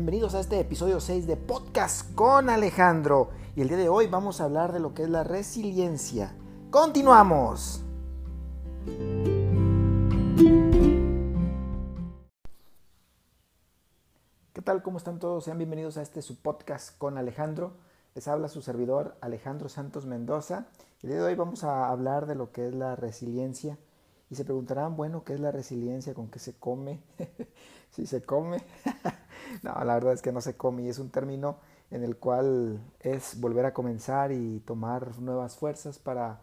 Bienvenidos a este episodio 6 de Podcast con Alejandro. Y el día de hoy vamos a hablar de lo que es la resiliencia. ¡Continuamos! ¿Qué tal? ¿Cómo están todos? Sean bienvenidos a este su podcast con Alejandro. Les habla su servidor Alejandro Santos Mendoza. El día de hoy vamos a hablar de lo que es la resiliencia. Y se preguntarán, bueno, ¿qué es la resiliencia? ¿Con qué se come? si se come. no, la verdad es que no se come y es un término en el cual es volver a comenzar y tomar nuevas fuerzas para,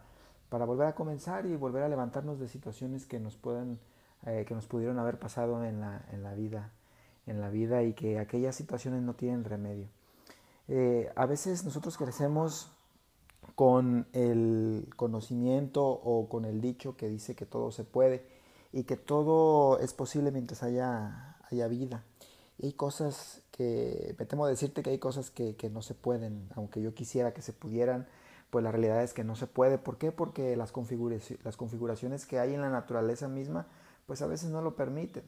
para volver a comenzar y volver a levantarnos de situaciones que nos pueden, eh, que nos pudieron haber pasado en la, en la vida, en la vida y que aquellas situaciones no tienen remedio. Eh, a veces nosotros crecemos con el conocimiento o con el dicho que dice que todo se puede y que todo es posible mientras haya, haya vida. Hay cosas que, me temo decirte que hay cosas que, que, no se pueden, aunque yo quisiera que se pudieran, pues la realidad es que no se puede. ¿Por qué? Porque las, configuraciones, las configuraciones que hay en la naturaleza misma, pues a veces no lo permiten.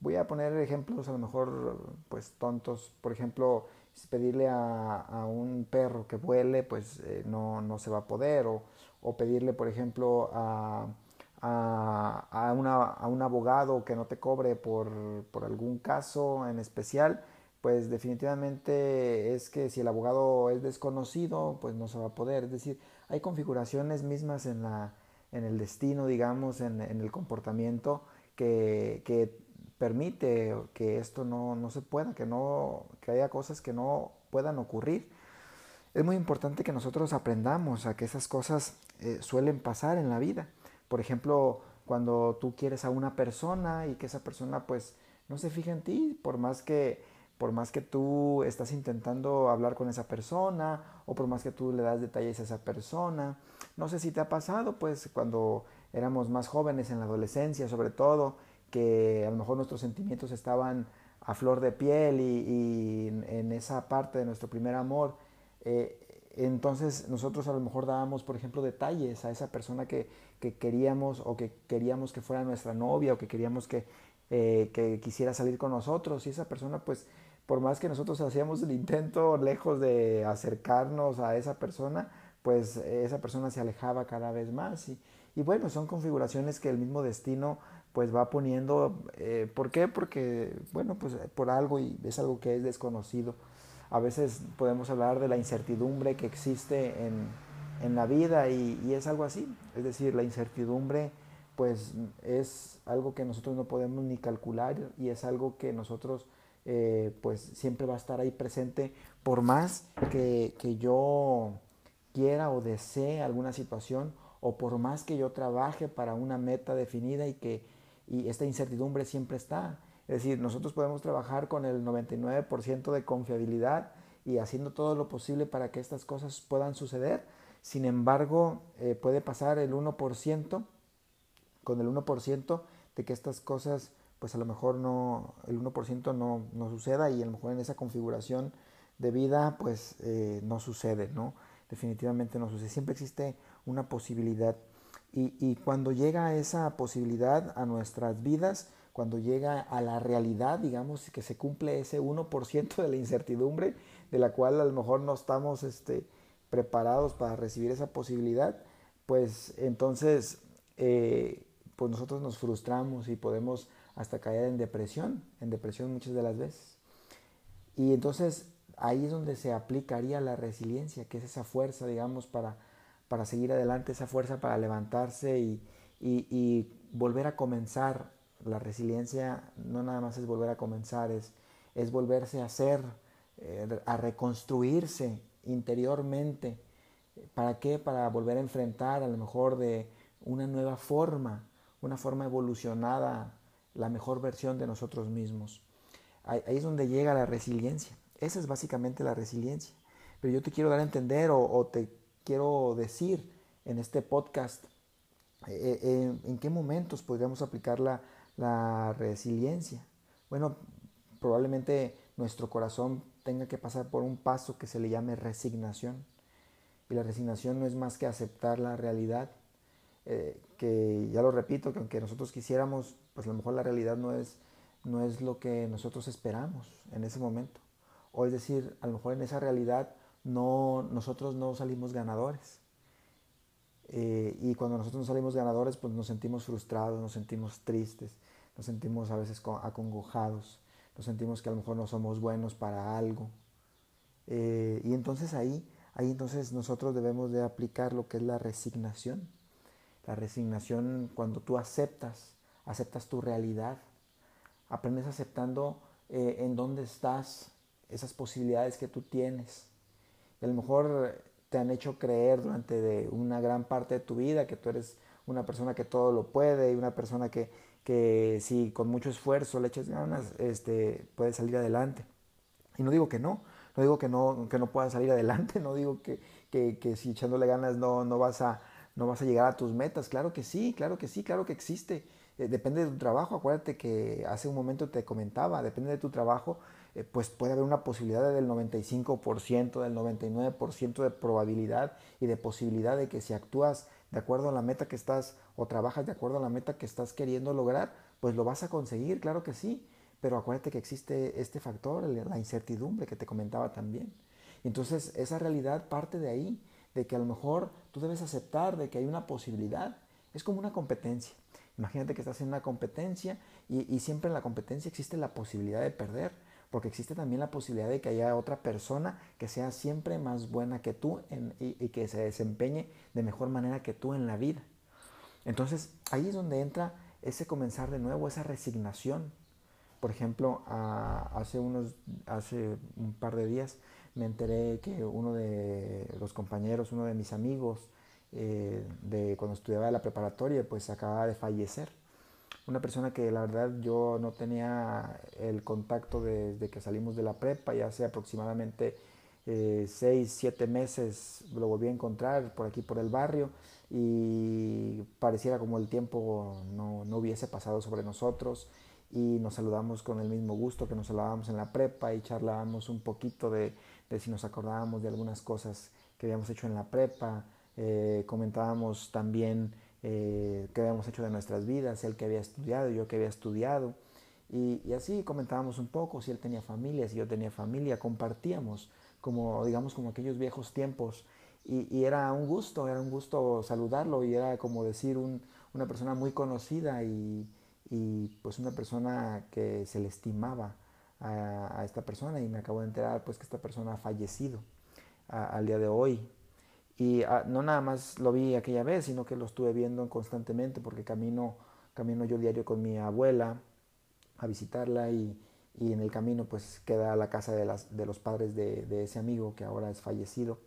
Voy a poner ejemplos a lo mejor pues tontos, por ejemplo, pedirle a, a un perro que vuele, pues eh, no, no, se va a poder, o, o pedirle, por ejemplo, a a, a, a, un abogado que no te cobre por, por, algún caso en especial, pues definitivamente es que si el abogado es desconocido, pues no se va a poder. Es decir, hay configuraciones mismas en, la, en el destino, digamos, en, en el comportamiento que, que, permite que esto no, no se pueda, que, no, que haya cosas que no puedan ocurrir. Es muy importante que nosotros aprendamos a que esas cosas eh, suelen pasar en la vida. Por ejemplo, cuando tú quieres a una persona y que esa persona pues no se fija en ti, por más que por más que tú estás intentando hablar con esa persona o por más que tú le das detalles a esa persona. No sé si te ha pasado, pues cuando éramos más jóvenes en la adolescencia, sobre todo, que a lo mejor nuestros sentimientos estaban a flor de piel y, en esa parte de nuestro primer amor, eh, entonces nosotros a lo mejor dábamos, por ejemplo, detalles a esa persona que, que queríamos o que queríamos que fuera nuestra novia o que queríamos que, eh, que, quisiera salir con nosotros. Y esa persona pues por más que nosotros hacíamos el intento lejos de acercarnos a esa persona, pues esa persona se alejaba cada vez más. Y, y bueno, son configuraciones que el mismo destino pues va poniendo, eh, ¿por qué? Porque bueno, pues por algo y es algo que es desconocido a veces podemos hablar de la incertidumbre que existe en, en la vida y, es algo así. Es decir, la incertidumbre pues es algo que nosotros no podemos ni calcular y es algo que nosotros eh, pues siempre va a estar ahí presente por más que, que yo quiera o desee alguna situación o por más que yo trabaje para una meta definida y que y esta incertidumbre siempre está. Es decir, nosotros podemos trabajar con el 99% de confiabilidad y haciendo todo lo posible para que estas cosas puedan suceder. Sin embargo, eh, puede pasar el 1%, con el 1% de que estas cosas, pues a lo mejor no, el 1% no, no suceda y a lo mejor en esa configuración de vida, pues eh, no sucede, ¿no? Definitivamente no sucede. Siempre existe una posibilidad. Y, y cuando llega esa posibilidad a nuestras vidas, cuando llega a la realidad, digamos, que se cumple ese 1% de la incertidumbre, de la cual a lo mejor no estamos este, preparados para recibir esa posibilidad, pues entonces eh, pues nosotros nos frustramos y podemos hasta caer en depresión, en depresión muchas de las veces. Y entonces ahí es donde se aplicaría la resiliencia, que es esa fuerza, digamos, para, para seguir adelante, esa fuerza para levantarse y, y, volver a comenzar la resiliencia no nada más es volver a comenzar, es, es volverse a hacer, eh, a reconstruirse interiormente. ¿Para qué? Para volver a enfrentar a lo mejor de una nueva forma, una forma evolucionada, la mejor versión de nosotros mismos. Ahí, es donde llega la resiliencia. Esa es básicamente la resiliencia. Pero yo te quiero dar a entender o, te quiero decir en este podcast eh, eh, en qué momentos podríamos aplicarla la resiliencia. Bueno, probablemente nuestro corazón tenga que pasar por un paso que se le llame resignación. Y la resignación no es más que aceptar la realidad, eh, que ya lo repito, que aunque nosotros quisiéramos, pues a lo mejor la realidad no es, no es lo que nosotros esperamos en ese momento. O es decir, a lo mejor en esa realidad no, nosotros no salimos ganadores. Eh, y cuando nosotros no salimos ganadores, pues nos sentimos frustrados, nos sentimos tristes, nos sentimos a veces acongojados, nos sentimos que a lo mejor no somos buenos para algo. Eh, y entonces ahí, ahí entonces nosotros debemos de aplicar lo que es la resignación. La resignación cuando tú aceptas, aceptas tu realidad, aprendes aceptando eh, en dónde estás, esas posibilidades que tú tienes. A lo mejor te han hecho creer durante de una gran parte de tu vida que tú eres una persona que todo lo puede y una persona que, que si con mucho esfuerzo le eches ganas, este, puede salir adelante. Y no digo que no, no digo que no, que no puedas salir adelante, no digo que, que, que, si echándole ganas no, no, vas a, no vas a llegar a tus metas. Claro que sí, claro que sí, claro que existe. Eh, depende de tu trabajo, acuérdate que hace un momento te comentaba, depende de tu trabajo, eh, pues puede haber una posibilidad del 95%, del 99% de probabilidad y de posibilidad de que si actúas de acuerdo a la meta que estás o trabajas de acuerdo a la meta que estás queriendo lograr, pues lo vas a conseguir, claro que sí. Pero acuérdate que existe este factor, la incertidumbre que te comentaba también. Entonces esa realidad parte de ahí, de que a lo mejor tú debes aceptar de que hay una posibilidad. Es como una competencia. Imagínate que estás en una competencia y, siempre en la competencia existe la posibilidad de perder, porque existe también la posibilidad de que haya otra persona que sea siempre más buena que tú y, que se desempeñe de mejor manera que tú en la vida. Entonces ahí es donde entra ese comenzar de nuevo, esa resignación. Por ejemplo, hace, unos, hace un par de días me enteré que uno de los compañeros, uno de mis amigos, eh, de cuando estudiaba la preparatoria, pues acababa de fallecer. Una persona que la verdad yo no tenía el contacto desde que salimos de la prepa, ya hace aproximadamente eh, seis, siete meses lo volví a encontrar por aquí, por el barrio, y pareciera como el tiempo no, no hubiese pasado sobre nosotros y nos saludamos con el mismo gusto que nos saludábamos en la prepa y charlábamos un poquito de, de si nos acordábamos de algunas cosas que habíamos hecho en la prepa, eh, comentábamos también eh, qué habíamos hecho de nuestras vidas, él que había estudiado, yo que había estudiado, y, así comentábamos un poco si él tenía familia, si yo tenía familia, compartíamos como, digamos, como aquellos viejos tiempos, y, era un gusto, era un gusto saludarlo, y era como decir una persona muy conocida y, pues una persona que se le estimaba a, esta persona, y me acabo de enterar pues que esta persona ha fallecido al día de hoy, y ah, no nada más lo vi aquella vez, sino que lo estuve viendo constantemente porque camino, camino yo diario con mi abuela a visitarla y, y en el camino pues queda la casa de, las, de los padres de, de, ese amigo que ahora es fallecido.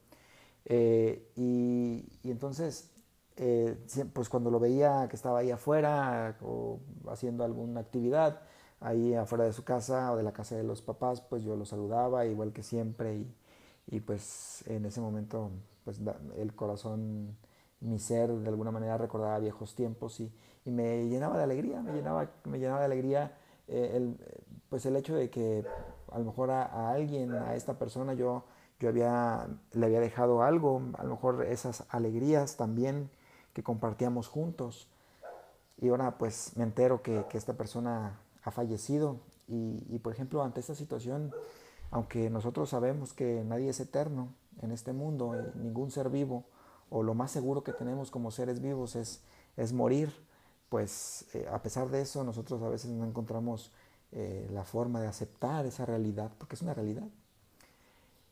Eh, y, y, entonces, eh, pues cuando lo veía que estaba ahí afuera o haciendo alguna actividad, ahí afuera de su casa o de la casa de los papás, pues yo lo saludaba igual que siempre y, y pues en ese momento pues el corazón, mi ser de alguna manera recordaba viejos tiempos y, y me llenaba de alegría, me llenaba, me llenaba de alegría eh, el, pues el hecho de que a lo mejor a, alguien, a esta persona yo, yo había, le había dejado algo, a lo mejor esas alegrías también que compartíamos juntos. Y ahora pues me entero que, que esta persona ha fallecido y, y, por ejemplo ante esta situación, aunque nosotros sabemos que nadie es eterno, en este mundo, eh, ningún ser vivo, o lo más seguro que tenemos como seres vivos es, es morir, pues eh, a pesar de eso nosotros a veces no encontramos eh, la forma de aceptar esa realidad, porque es una realidad.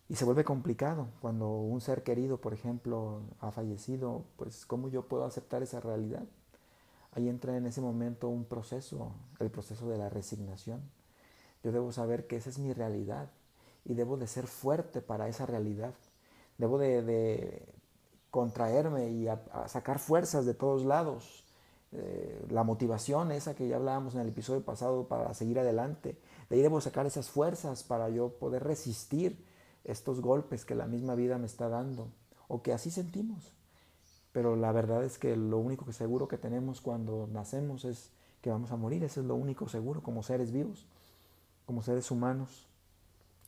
Y se vuelve complicado cuando un ser querido, por ejemplo, ha fallecido, pues ¿cómo yo puedo aceptar esa realidad? Ahí entra en ese momento un proceso, el proceso de la resignación. Yo debo saber que esa es mi realidad y debo de ser fuerte para esa realidad debo de, contraerme y sacar fuerzas de todos lados. Eh, la motivación esa que ya hablábamos en el episodio pasado para seguir adelante. De ahí debo sacar esas fuerzas para yo poder resistir estos golpes que la misma vida me está dando o que así sentimos. Pero la verdad es que lo único que seguro que tenemos cuando nacemos es que vamos a morir. Eso es lo único seguro como seres vivos, como seres humanos.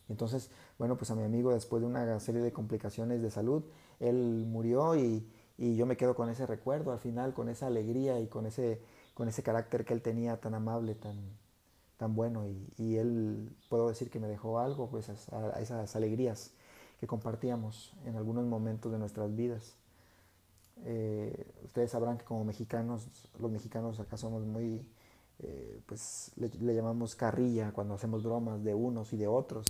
Entonces, bueno, pues a mi amigo después de una serie de complicaciones de salud, él murió y, yo me quedo con ese recuerdo al final, con esa alegría y con ese, con ese carácter que él tenía tan amable, tan, tan bueno y, él puedo decir que me dejó algo, pues a, esas alegrías que compartíamos en algunos momentos de nuestras vidas. Eh, ustedes sabrán que como mexicanos, los mexicanos acá somos muy, eh, pues le, llamamos carrilla cuando hacemos bromas de unos y de otros.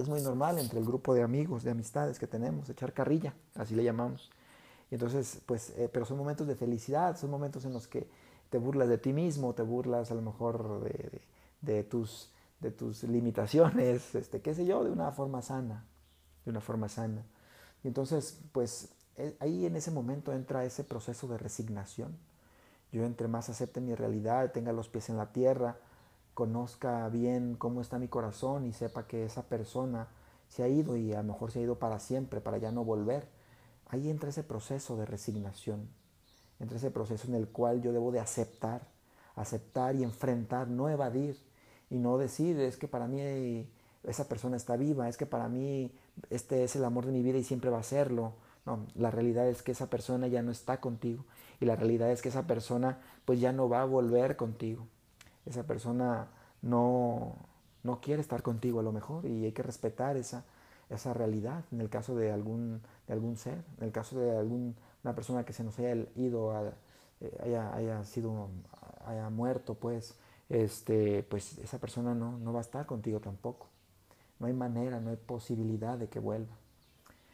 Es muy normal entre el grupo de amigos, de amistades que tenemos, echar carrilla, así le llamamos. Y entonces, pues, eh, pero son momentos de felicidad, son momentos en los que te burlas de ti mismo, te burlas a lo mejor de, de, tus, de tus limitaciones, este, qué sé yo, de una forma sana, de una forma sana. Y entonces, pues, eh, ahí en ese momento entra ese proceso de resignación. Yo entre más acepte mi realidad, tenga los pies en la tierra, conozca bien cómo está mi corazón y sepa que esa persona se ha ido y a lo mejor se ha ido para siempre, para ya no volver. Ahí entra ese proceso de resignación, entra ese proceso en el cual yo debo de aceptar, aceptar y enfrentar, no evadir y no decir es que para mí esa persona está viva, es que para mí este es el amor de mi vida y siempre va a serlo. No, la realidad es que esa persona ya no está contigo y la realidad es que esa persona pues ya no va a volver contigo. Esa persona no, no quiere estar contigo a lo mejor y hay que respetar esa, esa realidad en el caso de algún, de algún ser, en el caso de alguna persona que se nos haya ido, eh, haya, haya, sido, haya muerto, pues, este, pues esa persona no, no va a estar contigo tampoco. No hay manera, no hay posibilidad de que vuelva.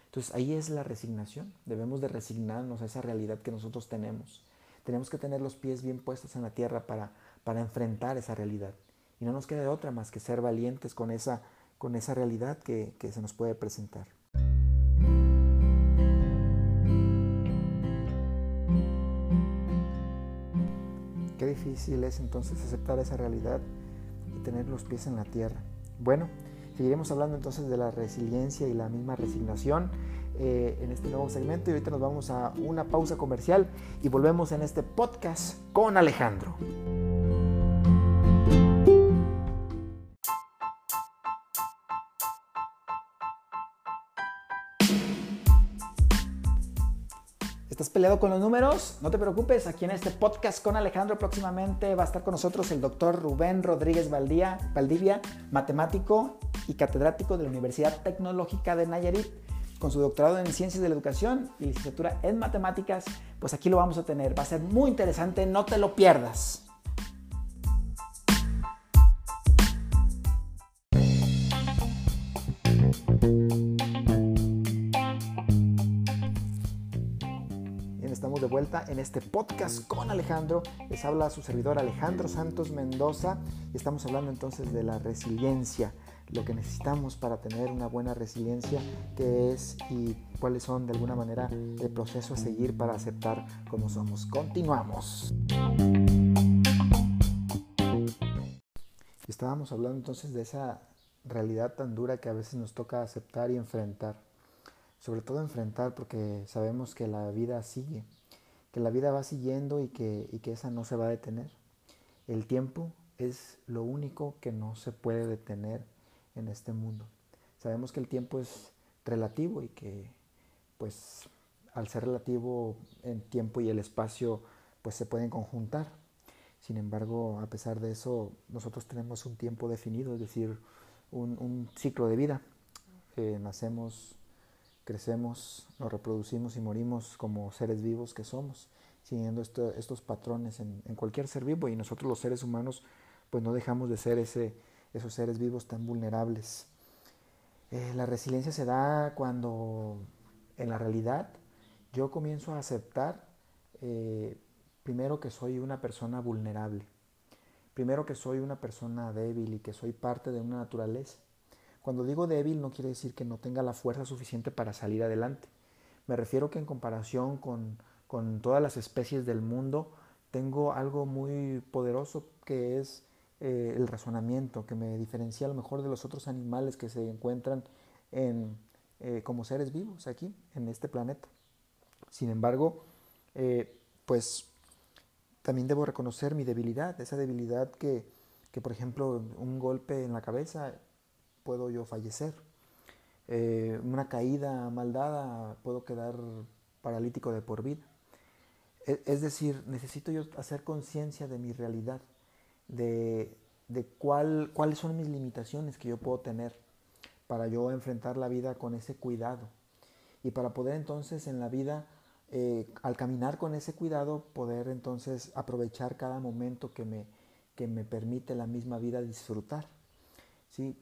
Entonces ahí es la resignación. Debemos de resignarnos a esa realidad que nosotros tenemos. Tenemos que tener los pies bien puestos en la tierra para, para enfrentar esa realidad. Y no nos queda otra más que ser valientes con esa, con esa realidad que, que se nos puede presentar. Qué difícil es entonces aceptar esa realidad y tener los pies en la tierra. Bueno, Seguiremos hablando entonces de la resiliencia y la misma resignación eh, en este nuevo segmento y ahorita nos vamos a una pausa comercial y volvemos en este podcast con Alejandro. ¿Estás peleado con los números? No te preocupes, aquí en este podcast con Alejandro próximamente va a estar con nosotros el doctor Rubén Rodríguez Valdía, Valdivia, matemático y catedrático de la Universidad Tecnológica de Nayarit. Con su doctorado en Ciencias de la Educación y licenciatura en Matemáticas, pues aquí lo vamos a tener. Va a ser muy interesante, no te lo pierdas. Vuelta en este podcast con Alejandro. Les habla su servidor Alejandro Santos Mendoza estamos hablando entonces de la resiliencia lo que necesitamos para tener una buena resiliencia, qué es y cuáles son de alguna manera el proceso a seguir para aceptar como somos. Continuamos. Estábamos hablando entonces de esa realidad tan dura que a veces nos toca aceptar y enfrentar. Sobre todo enfrentar porque sabemos que la vida sigue, que la vida va siguiendo y que, y que esa no se va a detener. El tiempo es lo único que no se puede detener en este mundo. Sabemos que el tiempo es relativo y que pues al ser relativo en tiempo y el espacio pues se pueden conjuntar. Sin embargo, a pesar de eso, nosotros tenemos un tiempo definido, es decir, un, ciclo de vida. Eh, nacemos, crecemos, nos reproducimos y morimos como seres vivos que somos, siguiendo estos patrones en, cualquier ser vivo y nosotros los seres humanos pues no dejamos de ser ese, esos seres vivos tan vulnerables. Eh, la resiliencia se da cuando en la realidad yo comienzo a aceptar eh, primero que soy una persona vulnerable, primero que soy una persona débil y que soy parte de una naturaleza. Cuando digo débil no quiere decir que no tenga la fuerza suficiente para salir adelante. Me refiero que en comparación con, con todas las especies del mundo, tengo algo muy poderoso que es eh, el razonamiento, que me diferencia a lo mejor de los otros animales que se encuentran en, eh, como seres vivos aquí, en este planeta. Sin embargo, eh, pues también debo reconocer mi debilidad, esa debilidad que, que, por ejemplo, un golpe en la cabeza puedo yo fallecer. una caída mal dada puedo quedar paralítico de por vida. E, es decir, necesito yo hacer conciencia de mi realidad, de, de cuál, cuáles son mis limitaciones que yo puedo tener para yo enfrentar la vida con ese cuidado. Y para poder entonces en la vida, eh, al caminar con ese cuidado, poder entonces aprovechar cada momento que me, que me permite la misma vida disfrutar. ¿Sí?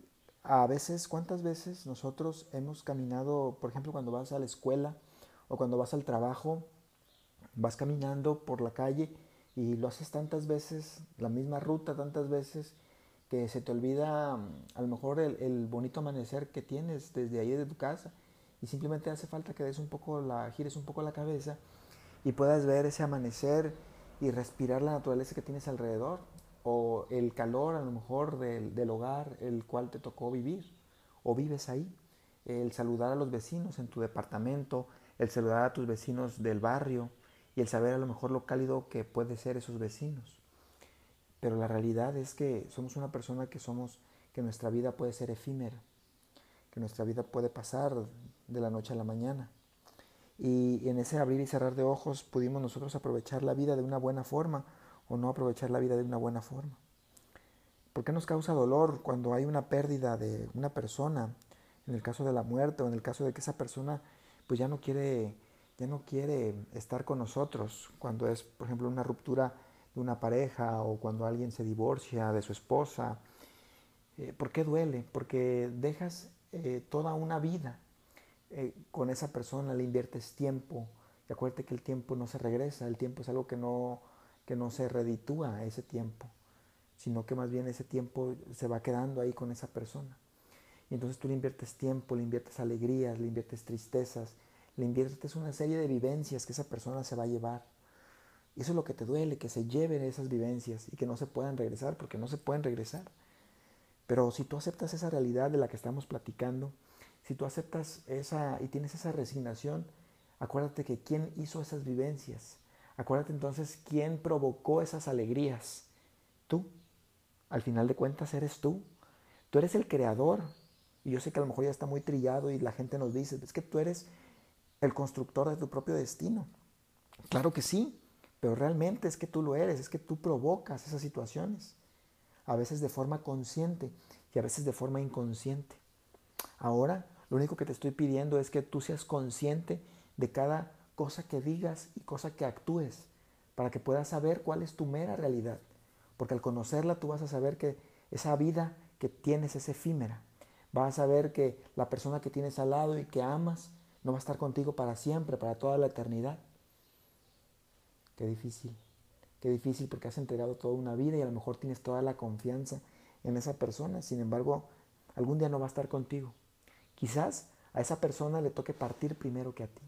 A veces, ¿cuántas veces nosotros hemos caminado, por ejemplo, cuando vas a la escuela o cuando vas al trabajo, vas caminando por la calle y lo haces tantas veces, la misma ruta tantas veces, que se te olvida mm, a lo mejor el, bonito amanecer que tienes desde ahí de tu casa y simplemente hace falta que des un poco la, gires un poco la cabeza y puedas ver ese amanecer y respirar la naturaleza que tienes alrededor o el calor a lo mejor del, del hogar el cual te tocó vivir o vives ahí, el saludar a los vecinos en tu departamento, el saludar a tus vecinos del barrio y el saber a lo mejor lo cálido que puede ser esos vecinos. Pero la realidad es que somos una persona que somos, que nuestra vida puede ser efímera, que nuestra vida puede pasar de la noche a la mañana. Y en ese abrir y cerrar de ojos pudimos nosotros aprovechar la vida de una buena forma o no aprovechar la vida de una buena forma. ¿Por qué nos causa dolor cuando hay una pérdida de una persona? En el caso de la muerte o en el caso de que esa persona pues ya no quiere ya no quiere estar con nosotros cuando es, por ejemplo, una ruptura de una pareja o cuando alguien se divorcia de su esposa. Eh, ¿Por qué duele? Porque dejas eh, toda una vida eh, con esa persona, le inviertes tiempo. Y acuérdate que el tiempo no se regresa, el tiempo es algo que no, que no se reditúa ese tiempo, sino que más bien ese tiempo se va quedando ahí con esa persona. Y entonces tú le inviertes tiempo, le inviertes alegrías, le inviertes tristezas, le inviertes una serie de vivencias que esa persona se va a llevar. Y eso es lo que te duele, que se lleven esas vivencias y que no se puedan regresar, porque no se pueden regresar. Pero si tú aceptas esa realidad de la que estamos platicando, si tú aceptas esa y tienes esa resignación, acuérdate que quién hizo esas vivencias. Acuérdate entonces quién provocó esas alegrías. Tú. Al final de cuentas eres tú. Tú eres el creador. Y yo sé que a lo mejor ya está muy trillado y la gente nos dice, es que tú eres el constructor de tu propio destino. Claro que sí, pero realmente es que tú lo eres, es que tú provocas esas situaciones, a veces de forma consciente y a veces de forma inconsciente. Ahora, lo único que te estoy pidiendo es que tú seas consciente de cada cosa que digas y cosa que actúes, para que puedas saber cuál es tu mera realidad. Porque al conocerla tú vas a saber que esa vida que tienes es efímera. Vas a saber que la persona que tienes al lado y que amas no va a estar contigo para siempre, para toda la eternidad. Qué difícil, qué difícil porque has entregado toda una vida y a lo mejor tienes toda la confianza en esa persona, sin embargo, algún día no va a estar contigo. Quizás a esa persona le toque partir primero que a ti,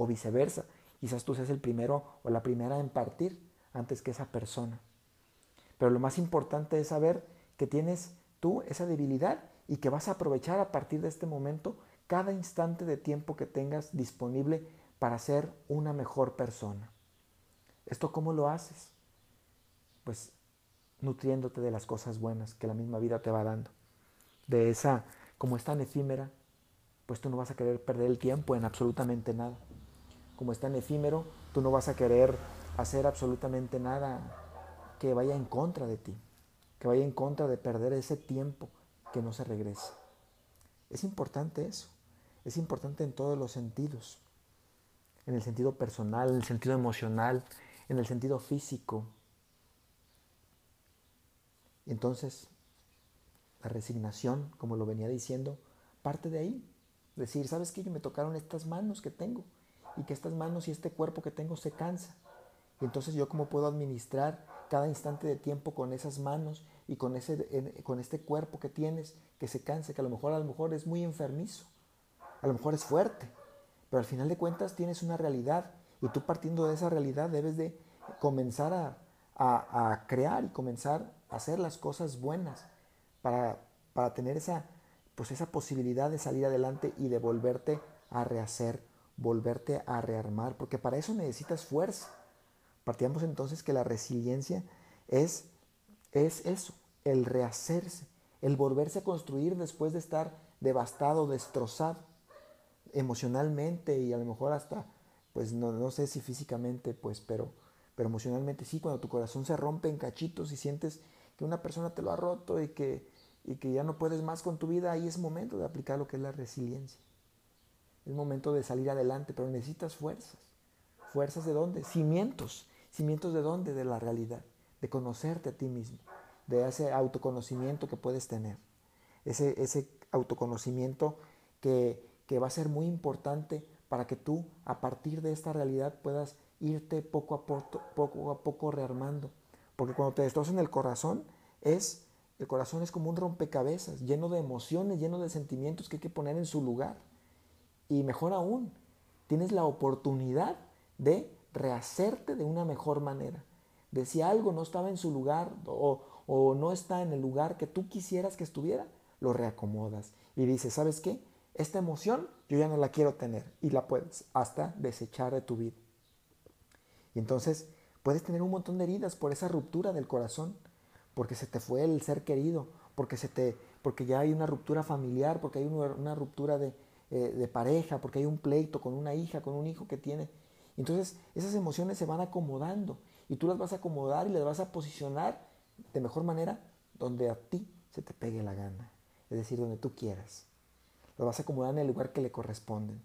o viceversa, quizás tú seas el primero o la primera en partir antes que esa persona. Pero lo más importante es saber que tienes tú esa debilidad y que vas a aprovechar a partir de este momento cada instante de tiempo que tengas disponible para ser una mejor persona. ¿Esto cómo lo haces? Pues nutriéndote de las cosas buenas que la misma vida te va dando. De esa, como es tan efímera, pues tú no vas a querer perder el tiempo en absolutamente nada. Como es tan efímero, tú no vas a querer hacer absolutamente nada que vaya en contra de ti, que vaya en contra de perder ese tiempo que no se regresa. Es importante eso. Es importante en todos los sentidos, en el sentido personal, en el sentido emocional, en el sentido físico. Entonces, la resignación, como lo venía diciendo, parte de ahí. Decir, ¿sabes qué? Me tocaron estas manos que tengo y que estas manos y este cuerpo que tengo se cansa. Y entonces yo cómo puedo administrar cada instante de tiempo con esas manos y con, ese, con este cuerpo que tienes que se cansa, que a lo mejor a lo mejor es muy enfermizo a lo mejor es fuerte, pero al final de cuentas tienes una realidad y tú partiendo de esa realidad debes de comenzar a, crear y comenzar a hacer las cosas buenas para, para tener esa, pues esa posibilidad de salir adelante y de volverte a rehacer, volverte a rearmar, porque para eso necesitas fuerza. Partíamos entonces que la resiliencia es, es eso, el rehacerse, el volverse a construir después de estar devastado, destrozado emocionalmente y a lo mejor hasta, pues no, no sé si físicamente, pues, pero, pero emocionalmente sí, cuando tu corazón se rompe en cachitos y sientes que una persona te lo ha roto y que, y que ya no puedes más con tu vida, ahí es momento de aplicar lo que es la resiliencia. Es momento de salir adelante, pero necesitas fuerzas. ¿Fuerzas de dónde? Cimientos. ¿Cimientos de dónde? De la realidad. De conocerte a ti mismo. De ese autoconocimiento que puedes tener. Ese, autoconocimiento que, que va a ser muy importante para que tú, a partir de esta realidad, puedas irte poco a poco, poco, a poco rearmando. Porque cuando te destrozan el corazón, es, el corazón es como un rompecabezas, lleno de emociones, lleno de sentimientos que hay que poner en su lugar. Y mejor aún, tienes la oportunidad de rehacerte de una mejor manera. De si algo no estaba en su lugar o, o no está en el lugar que tú quisieras que estuviera, lo reacomodas y dices, ¿sabes qué? Esta emoción yo ya no la quiero tener y la puedes hasta desechar de tu vida. Y entonces puedes tener un montón de heridas por esa ruptura del corazón, porque se te fue el ser querido, porque, se te, porque ya hay una ruptura familiar, porque hay una ruptura de, eh, de pareja, porque hay un pleito con una hija, con un hijo que tiene. Entonces esas emociones se van acomodando y tú las vas a acomodar y las vas a posicionar de mejor manera donde a ti se te pegue la gana, es decir, donde tú quieras. Las vas a acomodar en el lugar que le corresponden.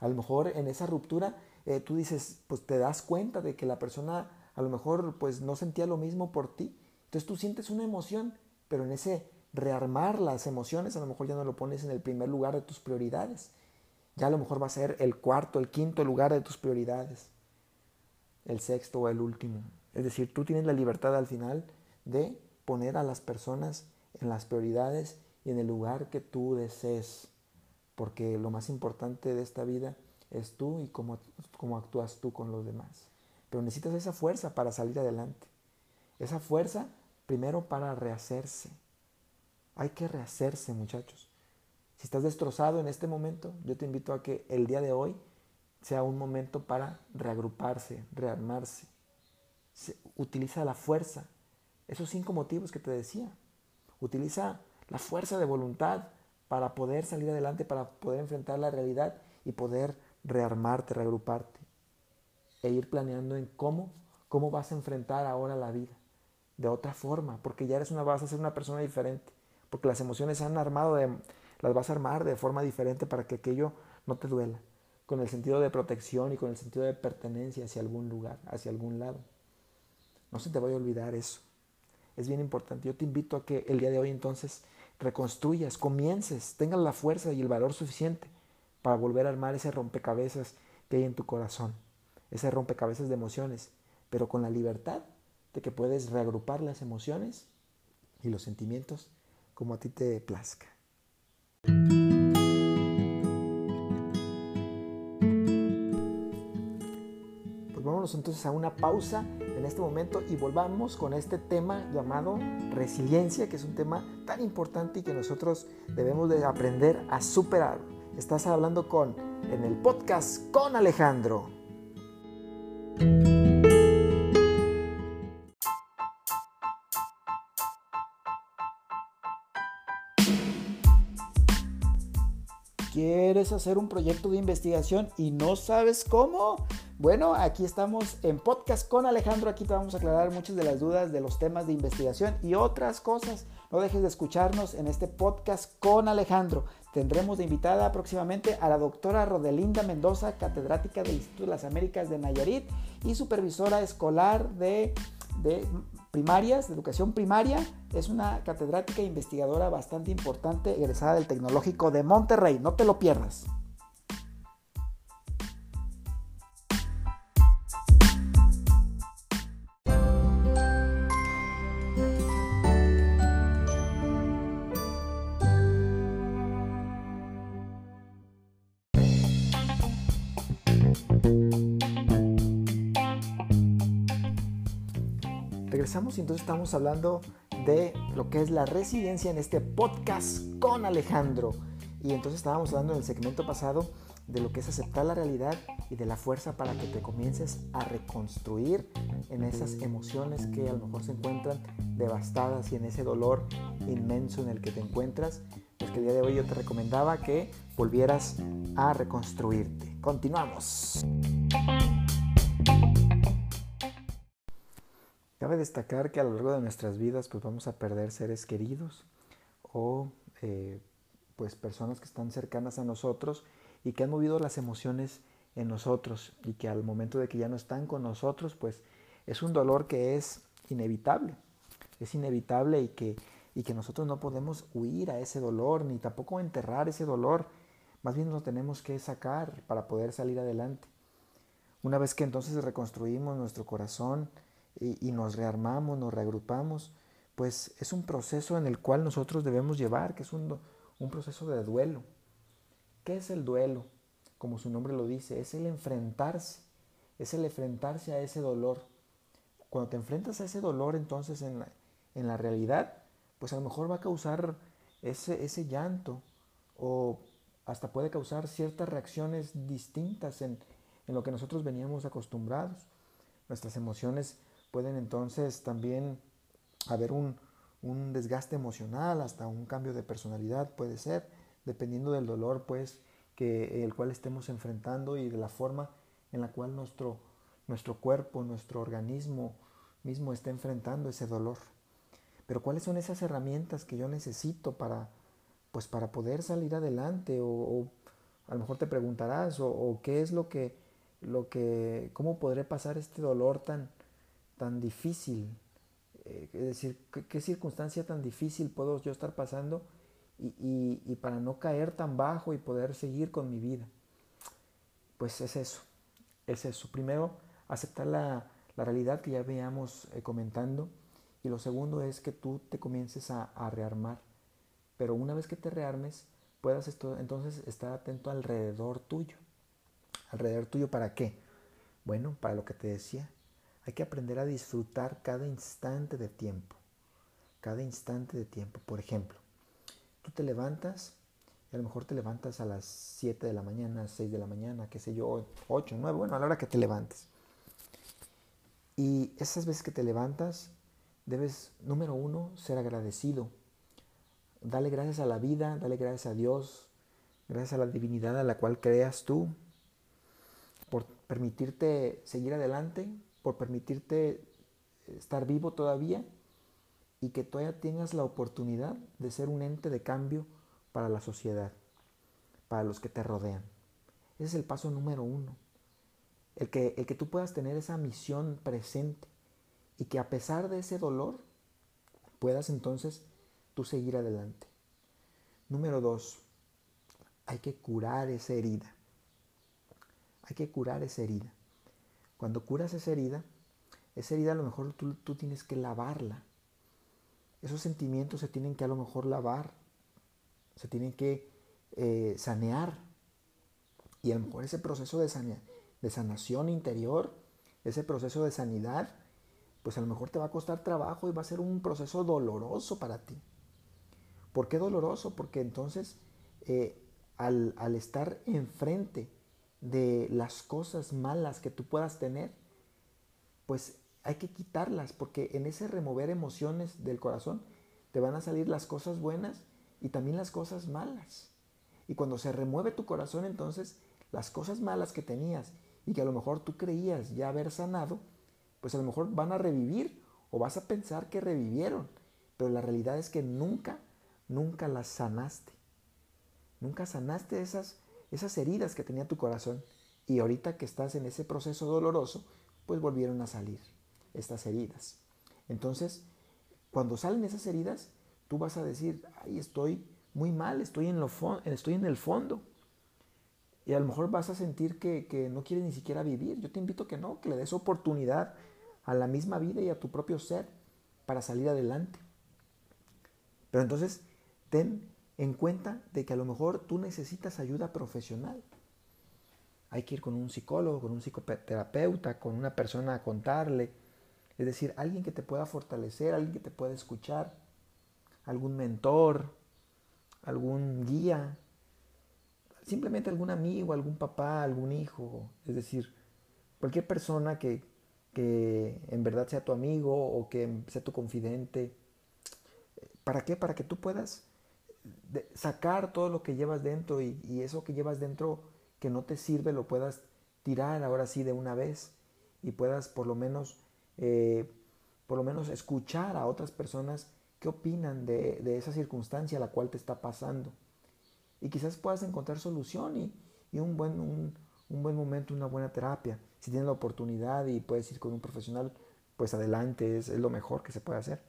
A lo mejor en esa ruptura eh, tú dices, pues te das cuenta de que la persona a lo mejor pues no sentía lo mismo por ti. Entonces tú sientes una emoción, pero en ese rearmar las emociones, a lo mejor ya no lo pones en el primer lugar de tus prioridades. Ya a lo mejor va a ser el cuarto, el quinto lugar de tus prioridades. El sexto o el último. Es decir, tú tienes la libertad al final de poner a las personas en las prioridades y en el lugar que tú desees. Porque lo más importante de esta vida es tú y cómo, cómo actúas tú con los demás. Pero necesitas esa fuerza para salir adelante. Esa fuerza primero para rehacerse hay que rehacerse, muchachos. Si estás destrozado en este momento, yo te invito a que el día de hoy sea un momento para reagruparse, rearmarse. utiliza la fuerza. Esos cinco motivos que te decía. Utiliza la fuerza de voluntad para poder salir adelante, para poder enfrentar la realidad y poder rearmarte, reagruparte. E ir planeando en cómo, cómo vas a enfrentar ahora la vida. De otra forma, porque ya eres una, vas a ser una persona diferente porque las emociones han armado, de, las vas a armar de forma diferente para que aquello no te duela, con el sentido de protección y con el sentido de pertenencia hacia algún lugar, hacia algún lado. No se te vaya a olvidar eso. Es bien importante. Yo te invito a que el día de hoy entonces reconstruyas, comiences, tengas la fuerza y el valor suficiente para volver a armar ese rompecabezas que hay en tu corazón, ese rompecabezas de emociones, pero con la libertad de que puedes reagrupar las emociones y los sentimientos como a ti te plazca. Pues vámonos entonces a una pausa en este momento y volvamos con este tema llamado resiliencia, que es un tema tan importante y que nosotros debemos de aprender a superar. Estás hablando con en el podcast con Alejandro. ¿Quieres hacer un proyecto de investigación y no sabes cómo? Bueno, aquí estamos en podcast con Alejandro. Aquí te vamos a aclarar muchas de las dudas de los temas de investigación y otras cosas. No dejes de escucharnos en este podcast con Alejandro. Tendremos de invitada próximamente a la doctora Rodelinda Mendoza, catedrática del Instituto de las Américas de Nayarit y supervisora escolar de, de primarias, de educación primaria. Es una catedrática e investigadora bastante importante, egresada del Tecnológico de Monterrey. No te lo pierdas. Y entonces estamos hablando de lo que es la resiliencia en este podcast con Alejandro. Y entonces estábamos hablando en el segmento pasado de lo que es aceptar la realidad y de la fuerza para que te comiences a reconstruir en esas emociones que a lo mejor se encuentran devastadas y en ese dolor inmenso en el que te encuentras. Pues que el día de hoy yo te recomendaba que volvieras a reconstruirte. Continuamos. Destacar que a lo largo de nuestras vidas pues vamos a perder seres queridos o eh, pues personas que están cercanas a nosotros y que han movido las emociones en nosotros y que al momento de que ya no están con nosotros pues es un dolor que es inevitable, es inevitable y que, y que nosotros no podemos huir a ese dolor ni tampoco enterrar ese dolor, más bien lo tenemos que sacar para poder salir adelante. Una vez que entonces reconstruimos nuestro corazón y, nos rearmamos, nos reagrupamos, pues es un proceso en el cual nosotros debemos llevar, que es un, un proceso de duelo. ¿Qué es el duelo? Como su nombre lo dice, es el enfrentarse, es el enfrentarse a ese dolor. Cuando te enfrentas a ese dolor, entonces en la, en la realidad, pues a lo mejor va a causar ese, ese llanto o hasta puede causar ciertas reacciones distintas en, en lo que nosotros veníamos acostumbrados. Nuestras emociones pueden entonces también haber un, un desgaste emocional, hasta un cambio de personalidad puede ser, dependiendo del dolor pues que el cual estemos enfrentando y de la forma en la cual nuestro, nuestro cuerpo, nuestro organismo mismo está enfrentando ese dolor. Pero ¿cuáles son esas herramientas que yo necesito para, pues para poder salir adelante? O, a lo mejor te preguntarás, o, qué es lo que, lo que, cómo podré pasar este dolor tan, tan difícil eh, es decir, ¿qué, circunstancia tan difícil puedo yo estar pasando y, para no caer tan bajo y poder seguir con mi vida. Pues es eso, es eso. Primero, aceptar la, realidad que ya veíamos eh, comentando y lo segundo es que tú te comiences a, rearmar. Pero una vez que te rearmes, puedas entonces estar atento alrededor tuyo. ¿Alrededor tuyo para qué? Bueno, para lo que te decía, hay que aprender a disfrutar cada instante de tiempo. Cada instante de tiempo. Por ejemplo, tú te levantas y a lo mejor te levantas a las 7 de la mañana, 6 de la mañana, qué sé yo, 8, 9, bueno, a la hora que te levantes. Y esas veces que te levantas, debes, número uno, ser agradecido. Dale gracias a la vida, dale gracias a Dios, gracias a la divinidad a la cual creas tú, por permitirte seguir adelante, por permitirte estar vivo todavía y que todavía tengas la oportunidad de ser un ente de cambio para la sociedad, para los que te rodean. Ese es el paso número uno. El que, el que tú puedas tener esa misión presente y que a pesar de ese dolor puedas entonces tú seguir adelante. Número dos, hay que curar esa herida. Hay que curar esa herida. Cuando curas esa herida, esa herida a lo mejor tú, tienes que lavarla. Esos sentimientos se tienen que a lo mejor lavar, se tienen que eh, sanear. Y a lo mejor ese proceso de, de sanación interior, ese proceso de sanidad, pues a lo mejor te va a costar trabajo y va a ser un proceso doloroso para ti. ¿Por qué doloroso? Porque entonces eh, al, al, estar enfrente de las cosas malas que tú puedas tener, pues hay que quitarlas, porque en ese remover emociones del corazón te van a salir las cosas buenas y también las cosas malas. Y cuando se remueve tu corazón, entonces las cosas malas que tenías y que a lo mejor tú creías ya haber sanado, pues a lo mejor van a revivir o vas a pensar que revivieron, pero la realidad es que nunca, nunca las sanaste. Nunca sanaste esas esas heridas que tenía tu corazón y ahorita que estás en ese proceso doloroso, pues volvieron a salir estas heridas. Entonces, cuando salen esas heridas, tú vas a decir, ay, estoy muy mal, estoy en, lo estoy en el fondo. Y a lo mejor vas a sentir que, que no quieres ni siquiera vivir. Yo te invito a que no, que le des oportunidad a la misma vida y a tu propio ser para salir adelante. Pero entonces, ten en cuenta de que a lo mejor tú necesitas ayuda profesional. Hay que ir con un psicólogo, con un psicoterapeuta, con una persona a contarle. Es decir, alguien que te pueda fortalecer, alguien que te pueda escuchar, algún mentor, algún guía, simplemente algún amigo, algún papá, algún hijo. Es decir, cualquier persona que, que en verdad sea tu amigo o que sea tu confidente. ¿Para qué? Para que tú puedas sacar todo lo que llevas dentro y, eso que llevas dentro que no te sirve lo puedas tirar ahora sí de una vez y puedas por lo menos eh, por lo menos escuchar a otras personas qué opinan de, esa circunstancia la cual te está pasando. Y quizás puedas encontrar solución y, un, buen, un, buen momento, una buena terapia. Si tienes la oportunidad y puedes ir con un profesional, pues adelante, es, lo mejor que se puede hacer.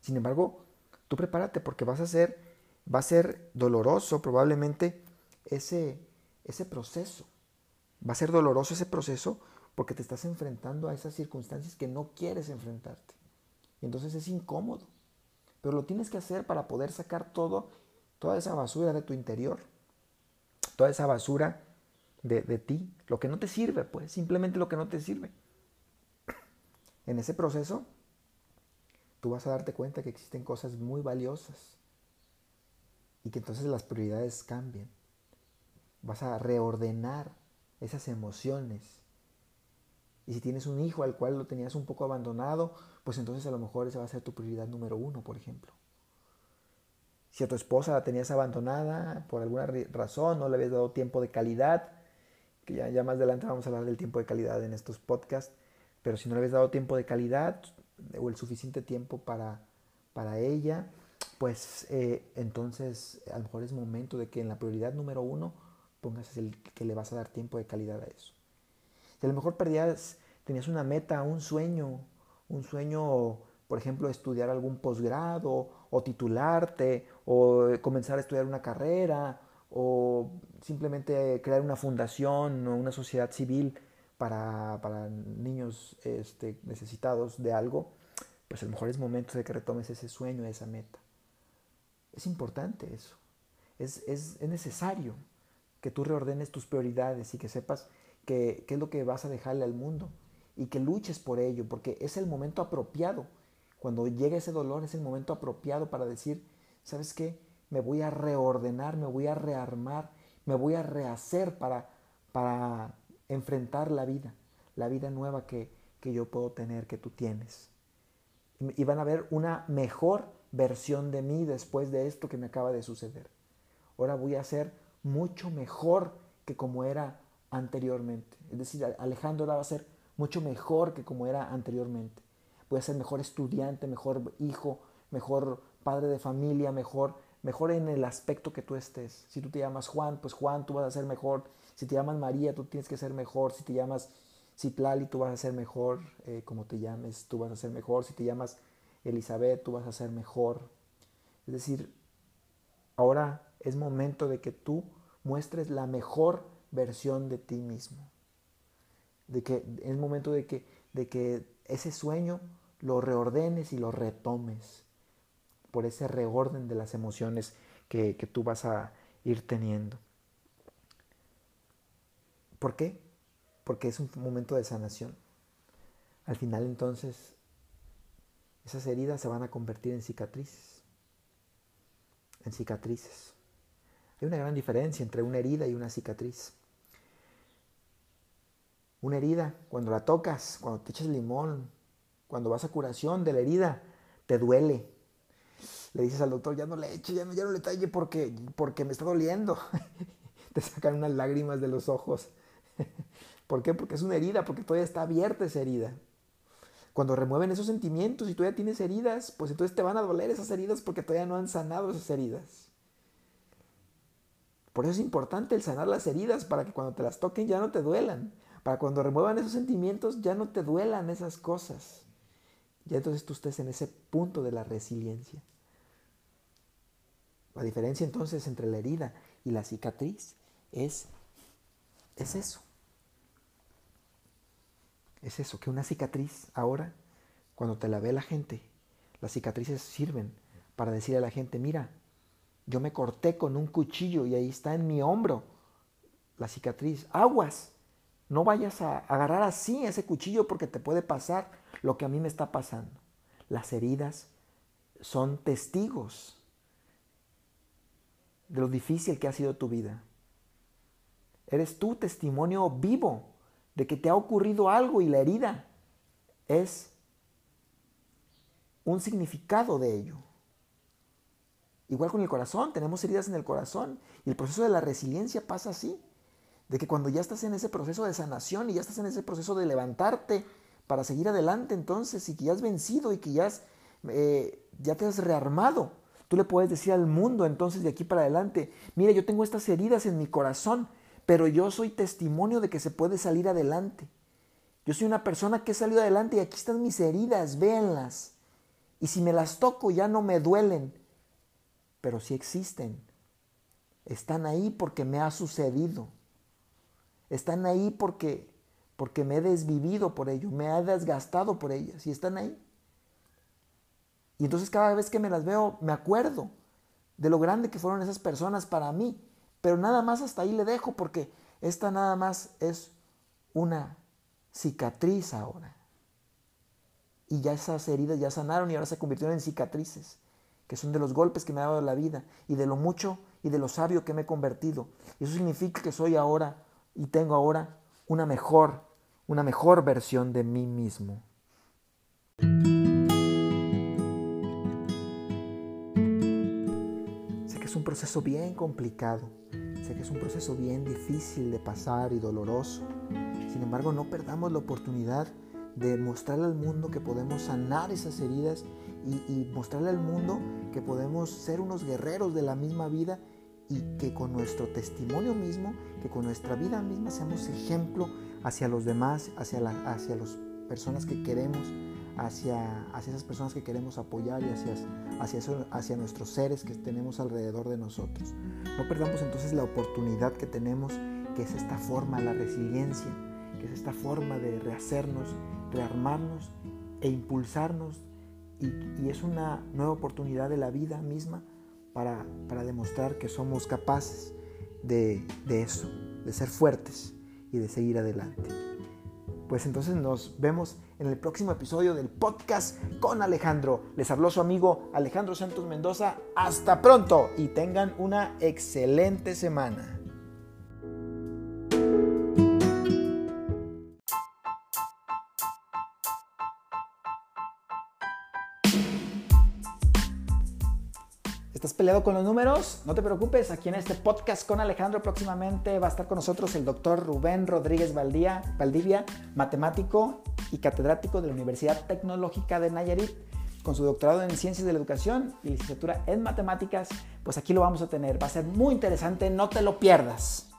Sin embargo, tú prepárate porque vas a ser, va a ser doloroso probablemente ese, ese proceso. Va a ser doloroso ese proceso porque te estás enfrentando a esas circunstancias que no quieres enfrentarte. Y entonces es incómodo. Pero lo tienes que hacer para poder sacar todo, toda esa basura de tu interior. Toda esa basura de, de ti. Lo que no te sirve, pues. Simplemente lo que no te sirve. En ese proceso, tú vas a darte cuenta que existen cosas muy valiosas. Y que entonces las prioridades cambian. Vas a reordenar esas emociones. Y si tienes un hijo al cual lo tenías un poco abandonado, pues entonces a lo mejor esa va a ser tu prioridad número uno, por ejemplo. Si a tu esposa la tenías abandonada por alguna razón, no le habías dado tiempo de calidad, que ya, ya más adelante vamos a hablar del tiempo de calidad en estos podcasts, pero si no le habías dado tiempo de calidad o el suficiente tiempo para, para ella, pues eh, entonces a lo mejor es momento de que en la prioridad número uno pongas el que le vas a dar tiempo de calidad a eso. Si a lo mejor perdías, tenías una meta, un sueño, un sueño, por ejemplo, estudiar algún posgrado o titularte o comenzar a estudiar una carrera o simplemente crear una fundación o una sociedad civil para, niños este, necesitados de algo, pues a lo mejor es momento de que retomes ese sueño, esa meta. Es importante eso. Es, es, es necesario que tú reordenes tus prioridades y que sepas qué es lo que vas a dejarle al mundo y que luches por ello, porque es el momento apropiado. Cuando llega ese dolor es el momento apropiado para decir, ¿sabes qué? Me voy a reordenar, me voy a rearmar, me voy a rehacer para, para enfrentar la vida, la vida nueva que, que yo puedo tener, que tú tienes. Y van a ver una mejor versión de mí después de esto que me acaba de suceder. Ahora voy a ser mucho mejor que como era anteriormente. Es decir, Alejandro ahora va a ser mucho mejor que como era anteriormente. Voy a ser mejor estudiante, mejor hijo, mejor padre de familia, mejor, mejor en el aspecto que tú estés. Si tú te llamas Juan, pues Juan, tú vas a ser mejor. Si te llamas María, tú tienes que ser mejor. Si te llamas Citlali, tú vas a ser mejor. Eh, como te llames, tú vas a ser mejor. Si te llamas Elizabeth, tú vas a ser mejor. Es decir, ahora es momento de que tú muestres la mejor versión de ti mismo. De que es momento de que, de que ese sueño lo reordenes y lo retomes por ese reorden de las emociones que, que tú vas a ir teniendo. ¿Por qué? Porque es un momento de sanación. Al final entonces esas heridas se van a convertir en cicatrices. En cicatrices. Hay una gran diferencia entre una herida y una cicatriz. Una herida, cuando la tocas, cuando te echas limón, cuando vas a curación de la herida, te duele. Le dices al doctor, ya no le eche, ya no, le talle porque, porque me está doliendo. te sacan unas lágrimas de los ojos. ¿Por qué? Porque es una herida, porque todavía está abierta esa herida. Cuando remueven esos sentimientos y todavía tienes heridas, pues entonces te van a doler esas heridas porque todavía no han sanado esas heridas. Por eso es importante el sanar las heridas para que cuando te las toquen ya no te duelan. Para cuando remuevan esos sentimientos ya no te duelan esas cosas. Ya entonces tú estés en ese punto de la resiliencia. La diferencia entonces entre la herida y la cicatriz es, es eso. Es eso, que una cicatriz ahora, cuando te la ve la gente, las cicatrices sirven para decir a la gente, mira, yo me corté con un cuchillo y ahí está en mi hombro la cicatriz. Aguas, no vayas a agarrar así ese cuchillo porque te puede pasar lo que a mí me está pasando. Las heridas son testigos de lo difícil que ha sido tu vida. Eres tu testimonio vivo de que te ha ocurrido algo y la herida es un significado de ello. Igual con el corazón, tenemos heridas en el corazón y el proceso de la resiliencia pasa así, de que cuando ya estás en ese proceso de sanación y ya estás en ese proceso de levantarte para seguir adelante entonces y que ya has vencido y que ya, eh, ya te has rearmado. Tú le puedes decir al mundo entonces de aquí para adelante, mire, yo tengo estas heridas en mi corazón, pero yo soy testimonio de que se puede salir adelante. Yo soy una persona que he salido adelante y aquí están mis heridas, véanlas. Y si me las toco ya no me duelen, pero sí existen. Están ahí porque me ha sucedido. Están ahí porque, porque me he desvivido por ello, me he desgastado por ellas y están ahí. Y entonces cada vez que me las veo me acuerdo de lo grande que fueron esas personas para mí. Pero nada más hasta ahí le dejo porque esta nada más es una cicatriz ahora. Y ya esas heridas ya sanaron y ahora se convirtieron en cicatrices, que son de los golpes que me ha dado la vida y de lo mucho y de lo sabio que me he convertido. Y eso significa que soy ahora y tengo ahora una mejor, una mejor versión de mí mismo. Proceso bien complicado, sé que es un proceso bien difícil de pasar y doloroso. Sin embargo, no perdamos la oportunidad de mostrarle al mundo que podemos sanar esas heridas y, mostrarle al mundo que podemos ser unos guerreros de la misma vida y que con nuestro testimonio mismo, que con nuestra vida misma seamos ejemplo hacia los demás, hacia, la, hacia las personas que queremos, hacia, hacia esas personas que queremos apoyar y hacia, hacia, hacia nuestros seres que tenemos alrededor de nosotros. No perdamos entonces la oportunidad que tenemos, que es esta forma, la resiliencia, que es esta forma de rehacernos, rearmarnos e impulsarnos y, es una nueva oportunidad de la vida misma para, demostrar que somos capaces de, de eso, de ser fuertes y de seguir adelante. Pues entonces nos vemos en el próximo episodio del podcast con Alejandro. Les habló su amigo Alejandro Santos Mendoza. Hasta pronto y tengan una excelente semana. Peleado con los números? No te preocupes, aquí en este podcast con Alejandro próximamente va a estar con nosotros el doctor Rubén Rodríguez Valdivia, matemático y catedrático de la Universidad Tecnológica de Nayarit, con su doctorado en Ciencias de la Educación y licenciatura en Matemáticas. Pues aquí lo vamos a tener, va a ser muy interesante, no te lo pierdas.